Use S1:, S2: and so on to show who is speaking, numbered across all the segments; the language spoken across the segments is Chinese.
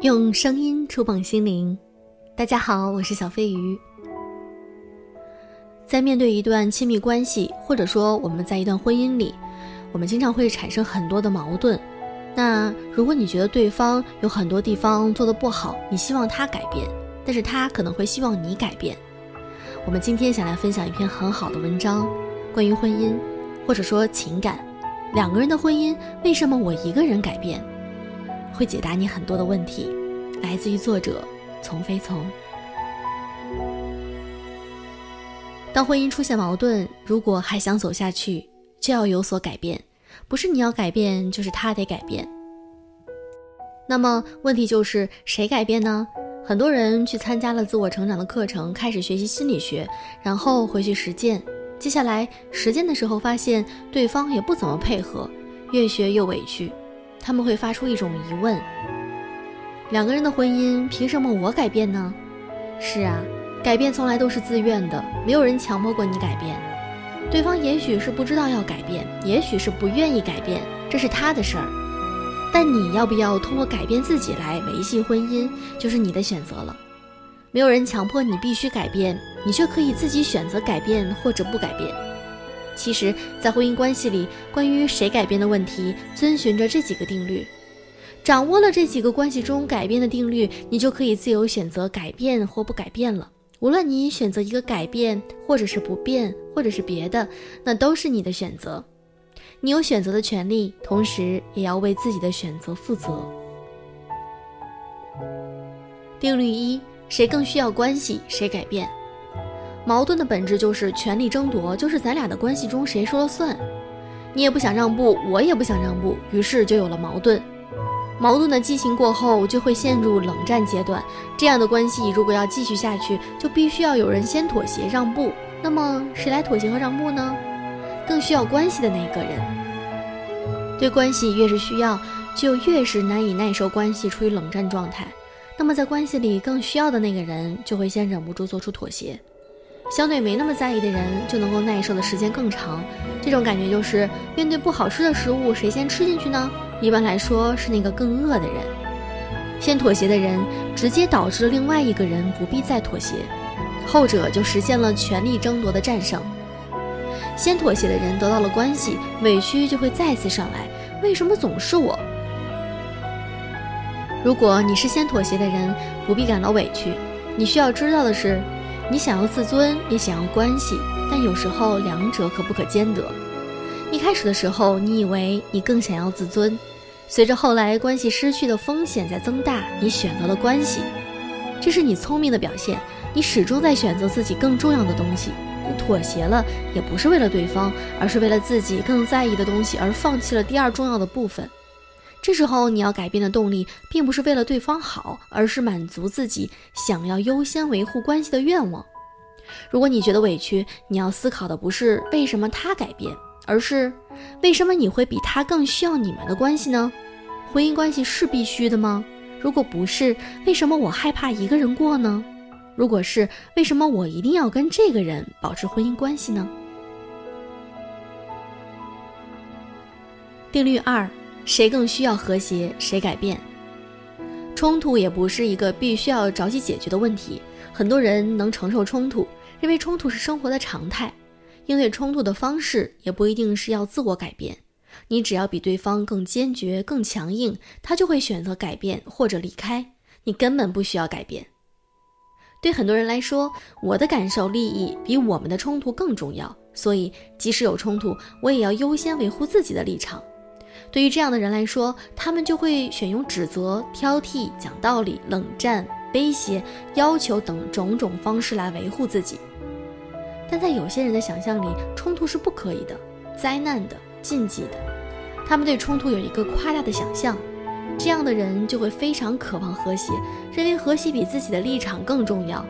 S1: 用声音触碰心灵，大家好，我是小飞鱼。在面对一段亲密关系，或者说我们在一段婚姻里，我们经常会产生很多的矛盾。那如果你觉得对方有很多地方做的不好，你希望他改变，但是他可能会希望你改变。我们今天想来分享一篇很好的文章，关于婚姻，或者说情感，两个人的婚姻，为什么我一个人改变？会解答你很多的问题，来自于作者从非从。当婚姻出现矛盾，如果还想走下去，就要有所改变，不是你要改变，就是他得改变。那么问题就是谁改变呢？很多人去参加了自我成长的课程，开始学习心理学，然后回去实践。接下来实践的时候，发现对方也不怎么配合，越学越委屈。他们会发出一种疑问：两个人的婚姻凭什么我改变呢？是啊，改变从来都是自愿的，没有人强迫过你改变。对方也许是不知道要改变，也许是不愿意改变，这是他的事儿。但你要不要通过改变自己来维系婚姻，就是你的选择了。没有人强迫你必须改变，你却可以自己选择改变或者不改变。其实，在婚姻关系里，关于谁改变的问题，遵循着这几个定律。掌握了这几个关系中改变的定律，你就可以自由选择改变或不改变了。无论你选择一个改变，或者是不变，或者是别的，那都是你的选择。你有选择的权利，同时也要为自己的选择负责。定律一：谁更需要关系，谁改变。矛盾的本质就是权力争夺，就是咱俩的关系中谁说了算。你也不想让步，我也不想让步，于是就有了矛盾。矛盾的激情过后，就会陷入冷战阶段。这样的关系如果要继续下去，就必须要有人先妥协让步。那么谁来妥协和让步呢？更需要关系的那个人。对关系越是需要，就越是难以耐受关系处于冷战状态。那么在关系里更需要的那个人，就会先忍不住做出妥协。相对没那么在意的人，就能够耐受的时间更长。这种感觉就是，面对不好吃的食物，谁先吃进去呢？一般来说是那个更饿的人。先妥协的人，直接导致另外一个人不必再妥协，后者就实现了权力争夺的战胜。先妥协的人得到了关系，委屈就会再次上来。为什么总是我？如果你是先妥协的人，不必感到委屈。你需要知道的是。你想要自尊，也想要关系，但有时候两者可不可兼得。一开始的时候，你以为你更想要自尊，随着后来关系失去的风险在增大，你选择了关系，这是你聪明的表现。你始终在选择自己更重要的东西，你妥协了，也不是为了对方，而是为了自己更在意的东西而放弃了第二重要的部分。这时候你要改变的动力，并不是为了对方好，而是满足自己想要优先维护关系的愿望。如果你觉得委屈，你要思考的不是为什么他改变，而是为什么你会比他更需要你们的关系呢？婚姻关系是必须的吗？如果不是，为什么我害怕一个人过呢？如果是，为什么我一定要跟这个人保持婚姻关系呢？定律二。谁更需要和谐，谁改变。冲突也不是一个必须要着急解决的问题。很多人能承受冲突，认为冲突是生活的常态。应对冲突的方式也不一定是要自我改变。你只要比对方更坚决、更强硬，他就会选择改变或者离开。你根本不需要改变。对很多人来说，我的感受、利益比我们的冲突更重要。所以，即使有冲突，我也要优先维护自己的立场。对于这样的人来说，他们就会选用指责、挑剔、讲道理、冷战、威胁、要求等种种方式来维护自己。但在有些人的想象里，冲突是不可以的、灾难的、禁忌的。他们对冲突有一个夸大的想象，这样的人就会非常渴望和谐，认为和谐比自己的立场更重要。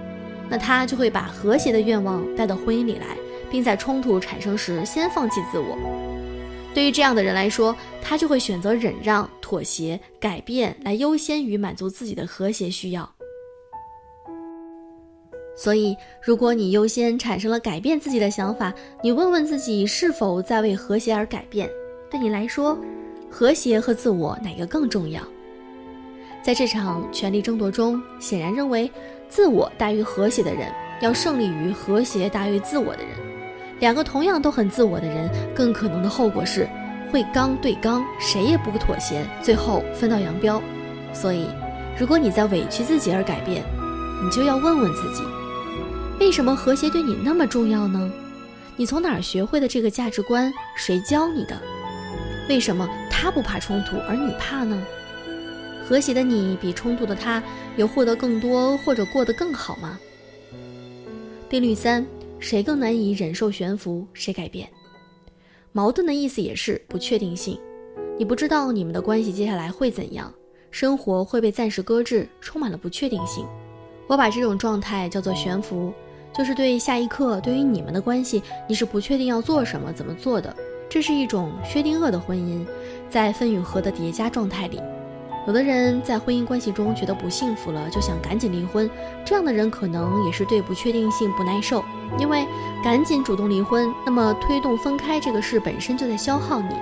S1: 那他就会把和谐的愿望带到婚姻里来，并在冲突产生时先放弃自我。对于这样的人来说，他就会选择忍让、妥协、改变，来优先于满足自己的和谐需要。所以，如果你优先产生了改变自己的想法，你问问自己是否在为和谐而改变？对你来说，和谐和自我哪个更重要？在这场权力争夺中，显然认为自我大于和谐的人要胜利于和谐大于自我的人。两个同样都很自我的人，更可能的后果是会刚对刚，谁也不妥协，最后分道扬镳。所以，如果你在委屈自己而改变，你就要问问自己：为什么和谐对你那么重要呢？你从哪儿学会的这个价值观？谁教你的？为什么他不怕冲突，而你怕呢？和谐的你比冲突的他有获得更多或者过得更好吗？定律三：谁更难以忍受悬浮，谁改变。矛盾的意思也是不确定性，你不知道你们的关系接下来会怎样，生活会被暂时搁置，充满了不确定性。我把这种状态叫做悬浮，就是对下一刻对于你们的关系，你是不确定要做什么、怎么做的。这是一种薛定谔的婚姻，在分与合的叠加状态里。有的人在婚姻关系中觉得不幸福了，就想赶紧离婚。这样的人可能也是对不确定性不耐受，因为赶紧主动离婚，那么推动分开这个事本身就在消耗你。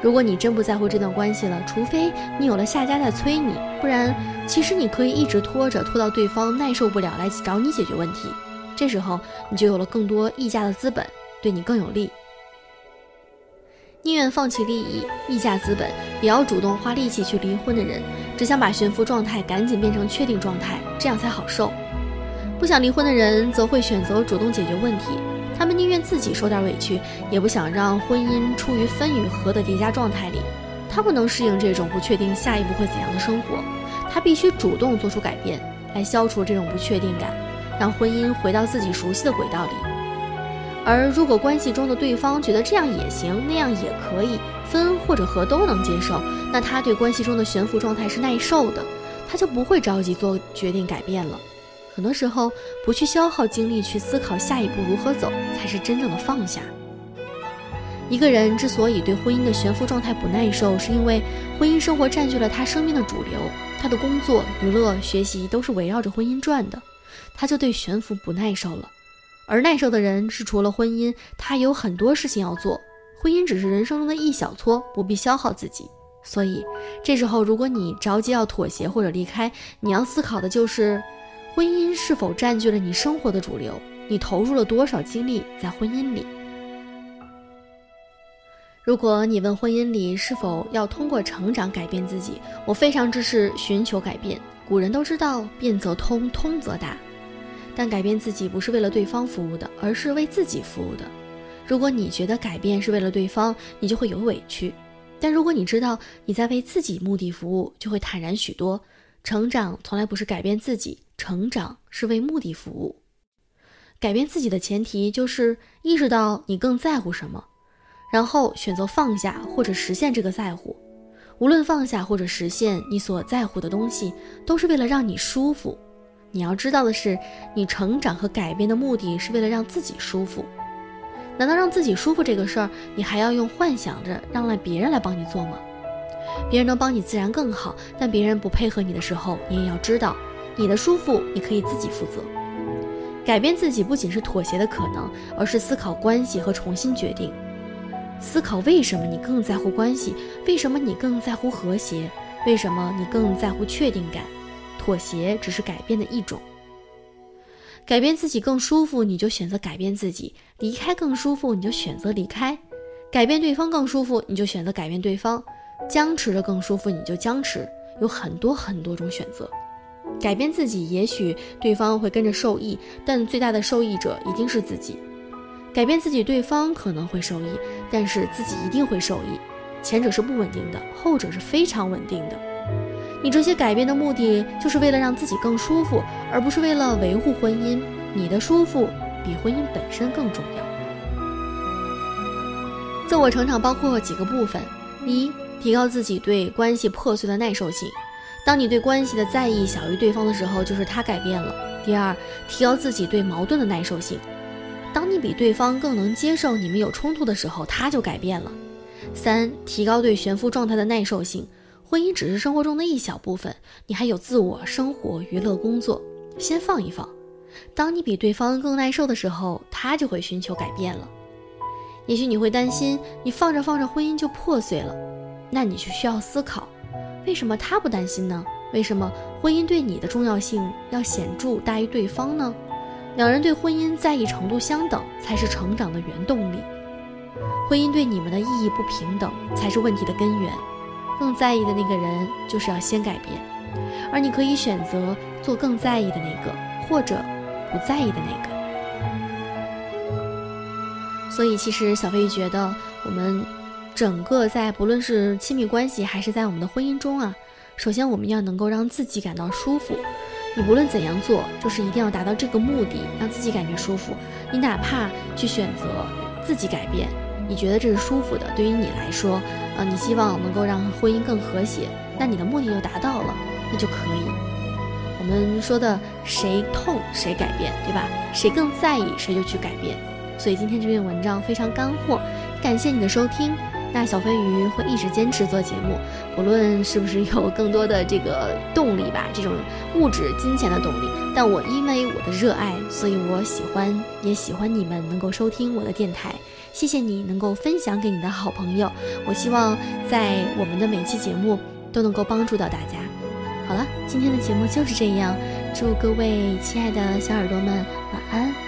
S1: 如果你真不在乎这段关系了，除非你有了下家在催你，不然其实你可以一直拖着，拖到对方耐受不了来找你解决问题。这时候你就有了更多议价的资本，对你更有利。宁愿放弃利益、溢价资本，也要主动花力气去离婚的人，只想把悬浮状态赶紧变成确定状态，这样才好受。不想离婚的人，则会选择主动解决问题。他们宁愿自己受点委屈，也不想让婚姻处于分与合的叠加状态里。他不能适应这种不确定下一步会怎样的生活，他必须主动做出改变，来消除这种不确定感，让婚姻回到自己熟悉的轨道里。而如果关系中的对方觉得这样也行，那样也可以分或者合都能接受，那他对关系中的悬浮状态是耐受的，他就不会着急做决定改变了。很多时候，不去消耗精力去思考下一步如何走，才是真正的放下。一个人之所以对婚姻的悬浮状态不耐受，是因为婚姻生活占据了他生命的主流，他的工作、娱乐、学习都是围绕着婚姻转的，他就对悬浮不耐受了。而耐受的人是除了婚姻，他有很多事情要做，婚姻只是人生中的一小撮，不必消耗自己。所以这时候，如果你着急要妥协或者离开，你要思考的就是，婚姻是否占据了你生活的主流？你投入了多少精力在婚姻里？如果你问婚姻里是否要通过成长改变自己，我非常支持寻求改变。古人都知道，变则通，通则达。但改变自己不是为了对方服务的，而是为自己服务的。如果你觉得改变是为了对方，你就会有委屈；但如果你知道你在为自己目的服务，就会坦然许多。成长从来不是改变自己，成长是为目的服务。改变自己的前提就是意识到你更在乎什么，然后选择放下或者实现这个在乎。无论放下或者实现你所在乎的东西，都是为了让你舒服。你要知道的是，你成长和改变的目的是为了让自己舒服。难道让自己舒服这个事儿，你还要用幻想着让来别人来帮你做吗？别人能帮你自然更好，但别人不配合你的时候，你也要知道，你的舒服你可以自己负责。改变自己不仅是妥协的可能，而是思考关系和重新决定。思考为什么你更在乎关系？为什么你更在乎和谐？为什么你更在乎确定感？妥协只是改变的一种，改变自己更舒服，你就选择改变自己；离开更舒服，你就选择离开；改变对方更舒服，你就选择改变对方；僵持着更舒服，你就僵持。有很多很多种选择。改变自己，也许对方会跟着受益，但最大的受益者一定是自己。改变自己，对方可能会受益，但是自己一定会受益。前者是不稳定的，后者是非常稳定的。你这些改变的目的，就是为了让自己更舒服，而不是为了维护婚姻。你的舒服比婚姻本身更重要。自我成长包括几个部分：一、提高自己对关系破碎的耐受性。当你对关系的在意小于对方的时候，就是他改变了。第二，提高自己对矛盾的耐受性。当你比对方更能接受你们有冲突的时候，他就改变了。三、提高对悬浮状态的耐受性。婚姻只是生活中的一小部分，你还有自我生活、娱乐、工作，先放一放。当你比对方更耐受的时候，他就会寻求改变了。也许你会担心，你放着放着婚姻就破碎了，那你就需要思考，为什么他不担心呢？为什么婚姻对你的重要性要显著大于对方呢？两人对婚姻在意程度相等，才是成长的原动力。婚姻对你们的意义不平等，才是问题的根源。更在意的那个人就是要先改变，而你可以选择做更在意的那个，或者不在意的那个。所以，其实小飞鱼觉得，我们整个在不论是亲密关系，还是在我们的婚姻中啊，首先我们要能够让自己感到舒服。你无论怎样做，就是一定要达到这个目的，让自己感觉舒服。你哪怕去选择自己改变，你觉得这是舒服的，对于你来说，呃，你希望能够让婚姻更和谐，那你的目的就达到了，那就可以。我们说的谁痛谁改变，对吧？谁更在意谁就去改变。所以今天这篇文章非常干货，感谢你的收听。那小飞鱼会一直坚持做节目，不论是不是有更多的这个动力吧，这种物质金钱的动力。但我因为我的热爱，所以我喜欢，也喜欢你们能够收听我的电台。谢谢你能够分享给你的好朋友。我希望在我们的每期节目都能够帮助到大家。好了，今天的节目就是这样，祝各位亲爱的小耳朵们晚安。